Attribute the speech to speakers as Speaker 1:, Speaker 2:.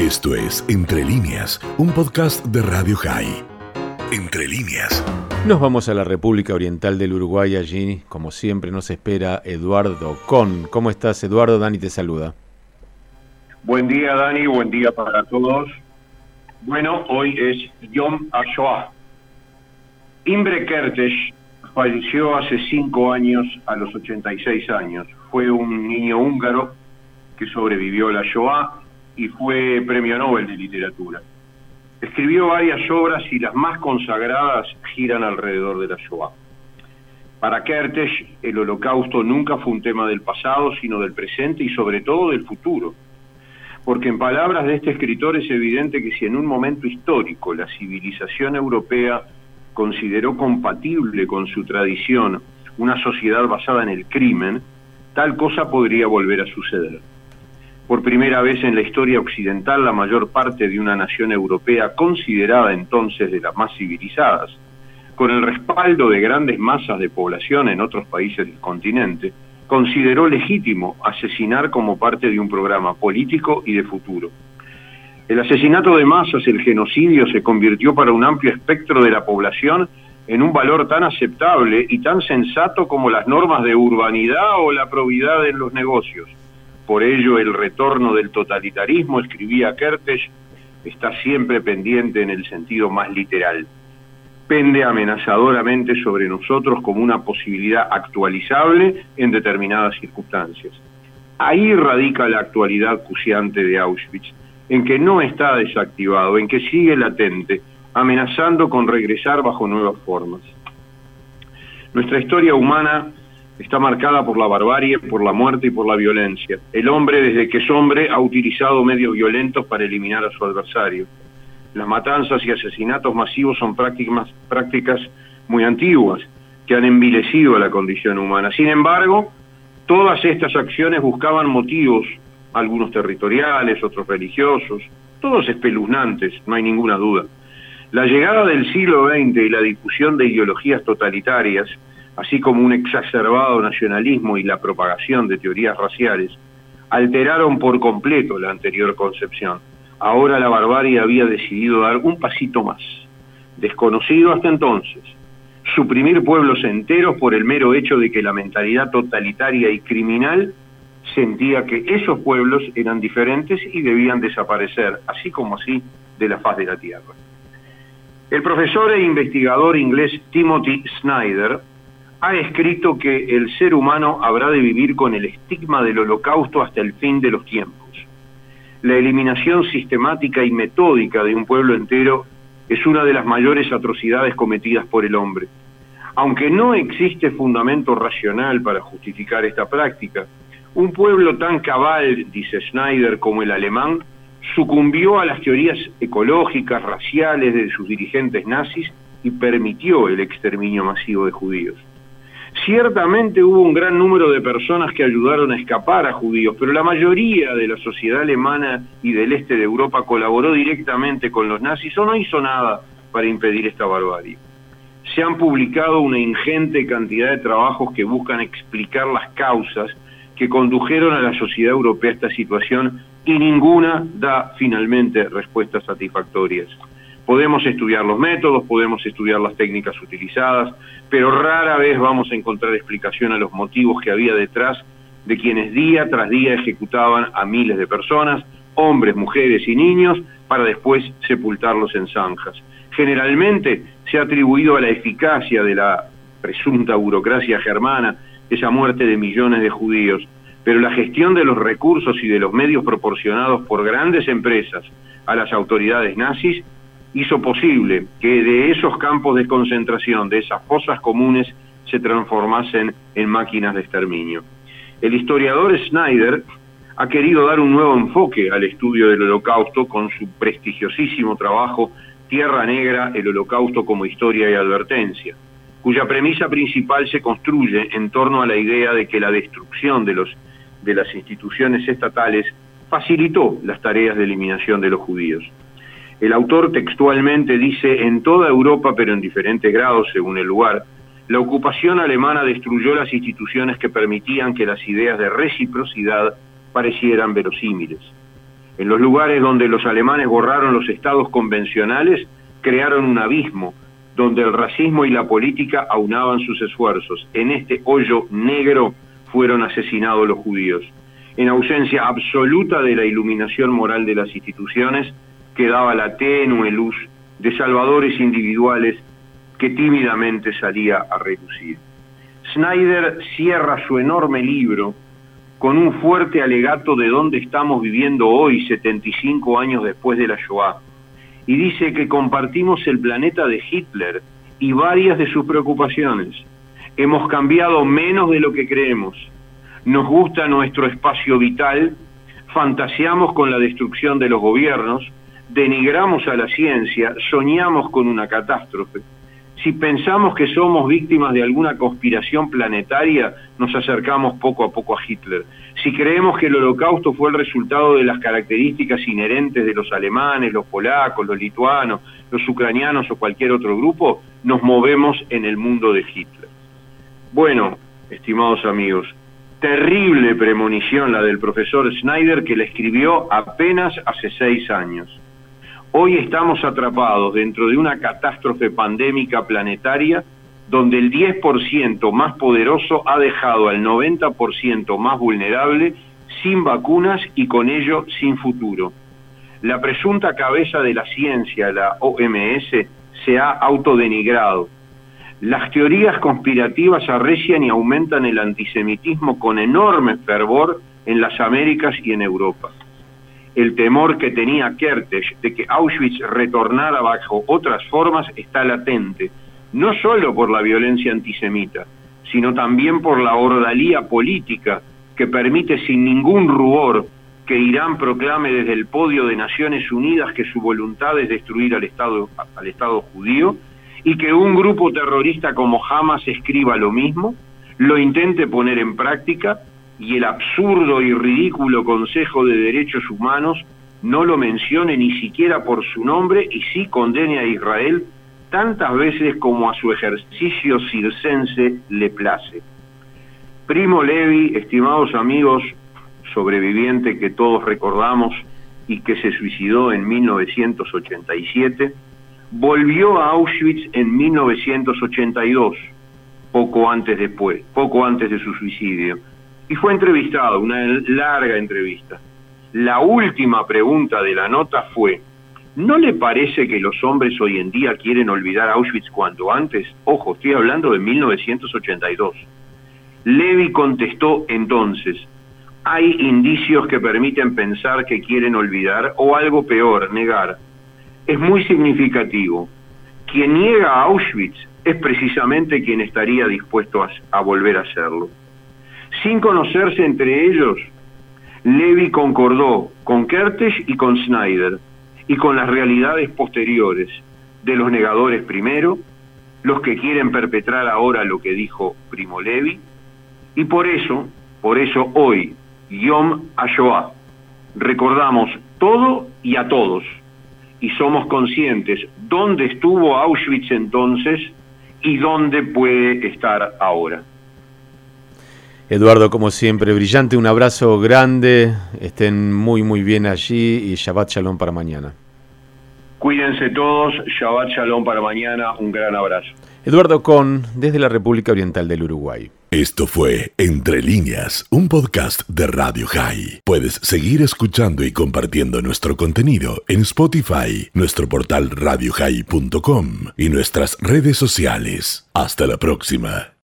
Speaker 1: Esto es Entre líneas, un podcast de Radio High. Entre líneas.
Speaker 2: Nos vamos a la República Oriental del Uruguay. Allí, como siempre, nos espera Eduardo Con. ¿Cómo estás, Eduardo? Dani te saluda.
Speaker 3: Buen día, Dani. Buen día para todos. Bueno, hoy es Yom HaShoah. Imbre Kertész falleció hace cinco años, a los 86 años. Fue un niño húngaro que sobrevivió a la Shoah y fue premio Nobel de Literatura. Escribió varias obras y las más consagradas giran alrededor de la Shoah. Para Kertész, el holocausto nunca fue un tema del pasado, sino del presente y sobre todo del futuro. Porque en palabras de este escritor es evidente que si en un momento histórico la civilización europea consideró compatible con su tradición una sociedad basada en el crimen, tal cosa podría volver a suceder. Por primera vez en la historia occidental, la mayor parte de una nación europea considerada entonces de las más civilizadas, con el respaldo de grandes masas de población en otros países del continente, consideró legítimo asesinar como parte de un programa político y de futuro. El asesinato de masas, el genocidio, se convirtió para un amplio espectro de la población en un valor tan aceptable y tan sensato como las normas de urbanidad o la probidad en los negocios por ello, el retorno del totalitarismo, escribía Kertész, está siempre pendiente en el sentido más literal. Pende amenazadoramente sobre nosotros como una posibilidad actualizable en determinadas circunstancias. Ahí radica la actualidad cuciante de Auschwitz, en que no está desactivado, en que sigue latente, amenazando con regresar bajo nuevas formas. Nuestra historia humana está marcada por la barbarie, por la muerte y por la violencia. El hombre, desde que es hombre, ha utilizado medios violentos para eliminar a su adversario. Las matanzas y asesinatos masivos son prácticas, muy antiguas que han envilecido a la condición humana. Sin embargo, todas estas acciones buscaban motivos, algunos territoriales, otros religiosos, todos espeluznantes, no hay ninguna duda. La llegada del siglo XX y la difusión de ideologías totalitarias así como un exacerbado nacionalismo y la propagación de teorías raciales, alteraron por completo la anterior concepción. Ahora la barbarie había decidido dar un pasito más, desconocido hasta entonces, suprimir pueblos enteros por el mero hecho de que la mentalidad totalitaria y criminal sentía que esos pueblos eran diferentes y debían desaparecer, así como así, de la faz de la Tierra. El profesor e investigador inglés Timothy Snyder ha escrito que el ser humano habrá de vivir con el estigma del holocausto hasta el fin de los tiempos. La eliminación sistemática y metódica de un pueblo entero es una de las mayores atrocidades cometidas por el hombre. Aunque no existe fundamento racional para justificar esta práctica, un pueblo tan cabal, dice Schneider, como el alemán, sucumbió a las teorías ecológicas, raciales de sus dirigentes nazis y permitió el exterminio masivo de judíos. Ciertamente hubo un gran número de personas que ayudaron a escapar a judíos, pero la mayoría de la sociedad alemana y del este de Europa colaboró directamente con los nazis o no hizo nada para impedir esta barbarie. Se han publicado una ingente cantidad de trabajos que buscan explicar las causas que condujeron a la sociedad europea a esta situación y ninguna da finalmente respuestas satisfactorias. Podemos estudiar los métodos, podemos estudiar las técnicas utilizadas, pero rara vez vamos a encontrar explicación a los motivos que había detrás de quienes día tras día ejecutaban a miles de personas, hombres, mujeres y niños, para después sepultarlos en zanjas. Generalmente se ha atribuido a la eficacia de la presunta burocracia germana esa muerte de millones de judíos, pero la gestión de los recursos y de los medios proporcionados por grandes empresas a las autoridades nazis hizo posible que de esos campos de concentración, de esas fosas comunes, se transformasen en máquinas de exterminio. El historiador Schneider ha querido dar un nuevo enfoque al estudio del holocausto con su prestigiosísimo trabajo Tierra Negra, el holocausto como historia y advertencia, cuya premisa principal se construye en torno a la idea de que la destrucción de, de las instituciones estatales facilitó las tareas de eliminación de los judíos. El autor textualmente dice, en toda Europa, pero en diferentes grados según el lugar, la ocupación alemana destruyó las instituciones que permitían que las ideas de reciprocidad parecieran verosímiles. En los lugares donde los alemanes borraron los estados convencionales, crearon un abismo donde el racismo y la política aunaban sus esfuerzos. En este hoyo negro fueron asesinados los judíos. En ausencia absoluta de la iluminación moral de las instituciones, quedaba la tenue luz de salvadores individuales que tímidamente salía a reducir. Snyder cierra su enorme libro con un fuerte alegato de dónde estamos viviendo hoy, 75 años después de la Shoah, y dice que compartimos el planeta de Hitler y varias de sus preocupaciones. Hemos cambiado menos de lo que creemos. Nos gusta nuestro espacio vital, fantaseamos con la destrucción de los gobiernos, denigramos a la ciencia, soñamos con una catástrofe si pensamos que somos víctimas de alguna conspiración planetaria, nos acercamos poco a poco a Hitler. Si creemos que el holocausto fue el resultado de las características inherentes de los alemanes, los polacos, los lituanos, los ucranianos o cualquier otro grupo, nos movemos en el mundo de Hitler. Bueno, estimados amigos, terrible premonición la del profesor Schneider que la escribió apenas hace seis años. Hoy estamos atrapados dentro de una catástrofe pandémica planetaria donde el 10% más poderoso ha dejado al 90% más vulnerable sin vacunas y con ello sin futuro. La presunta cabeza de la ciencia, la OMS, se ha autodenigrado. Las teorías conspirativas arrecian y aumentan el antisemitismo con enorme fervor en las Américas y en Europa el temor que tenía Kertész de que Auschwitz retornara bajo otras formas está latente, no solo por la violencia antisemita, sino también por la ordalía política que permite sin ningún rubor que Irán proclame desde el podio de Naciones Unidas que su voluntad es destruir al Estado, al Estado judío y que un grupo terrorista como Hamas escriba lo mismo, lo intente poner en práctica y el absurdo y ridículo Consejo de Derechos Humanos no lo mencione ni siquiera por su nombre y sí condene a Israel tantas veces como a su ejercicio circense le place. Primo Levi, estimados amigos, sobreviviente que todos recordamos y que se suicidó en 1987, volvió a Auschwitz en 1982, poco antes después, poco antes de su suicidio y fue entrevistado, una larga entrevista. La última pregunta de la nota fue, ¿no le parece que los hombres hoy en día quieren olvidar Auschwitz cuanto antes? Ojo, estoy hablando de 1982. Levi contestó entonces, hay indicios que permiten pensar que quieren olvidar o algo peor, negar. Es muy significativo. Quien niega a Auschwitz es precisamente quien estaría dispuesto a volver a hacerlo. Sin conocerse entre ellos, Levi concordó con Kertész y con Snyder y con las realidades posteriores de los negadores primero, los que quieren perpetrar ahora lo que dijo Primo Levi, y por eso, por eso hoy, Yom HaShoah, recordamos todo y a todos, y somos conscientes dónde estuvo Auschwitz entonces y dónde puede estar ahora.
Speaker 2: Eduardo, como siempre, brillante, un abrazo grande, estén muy muy bien allí y Shabbat Shalom para mañana.
Speaker 3: Cuídense todos, Shabbat Shalom para mañana, un gran abrazo.
Speaker 2: Eduardo Con, desde la República Oriental del Uruguay.
Speaker 1: Esto fue Entre líneas, un podcast de Radio High. Puedes seguir escuchando y compartiendo nuestro contenido en Spotify, nuestro portal radiohigh.com y nuestras redes sociales. Hasta la próxima.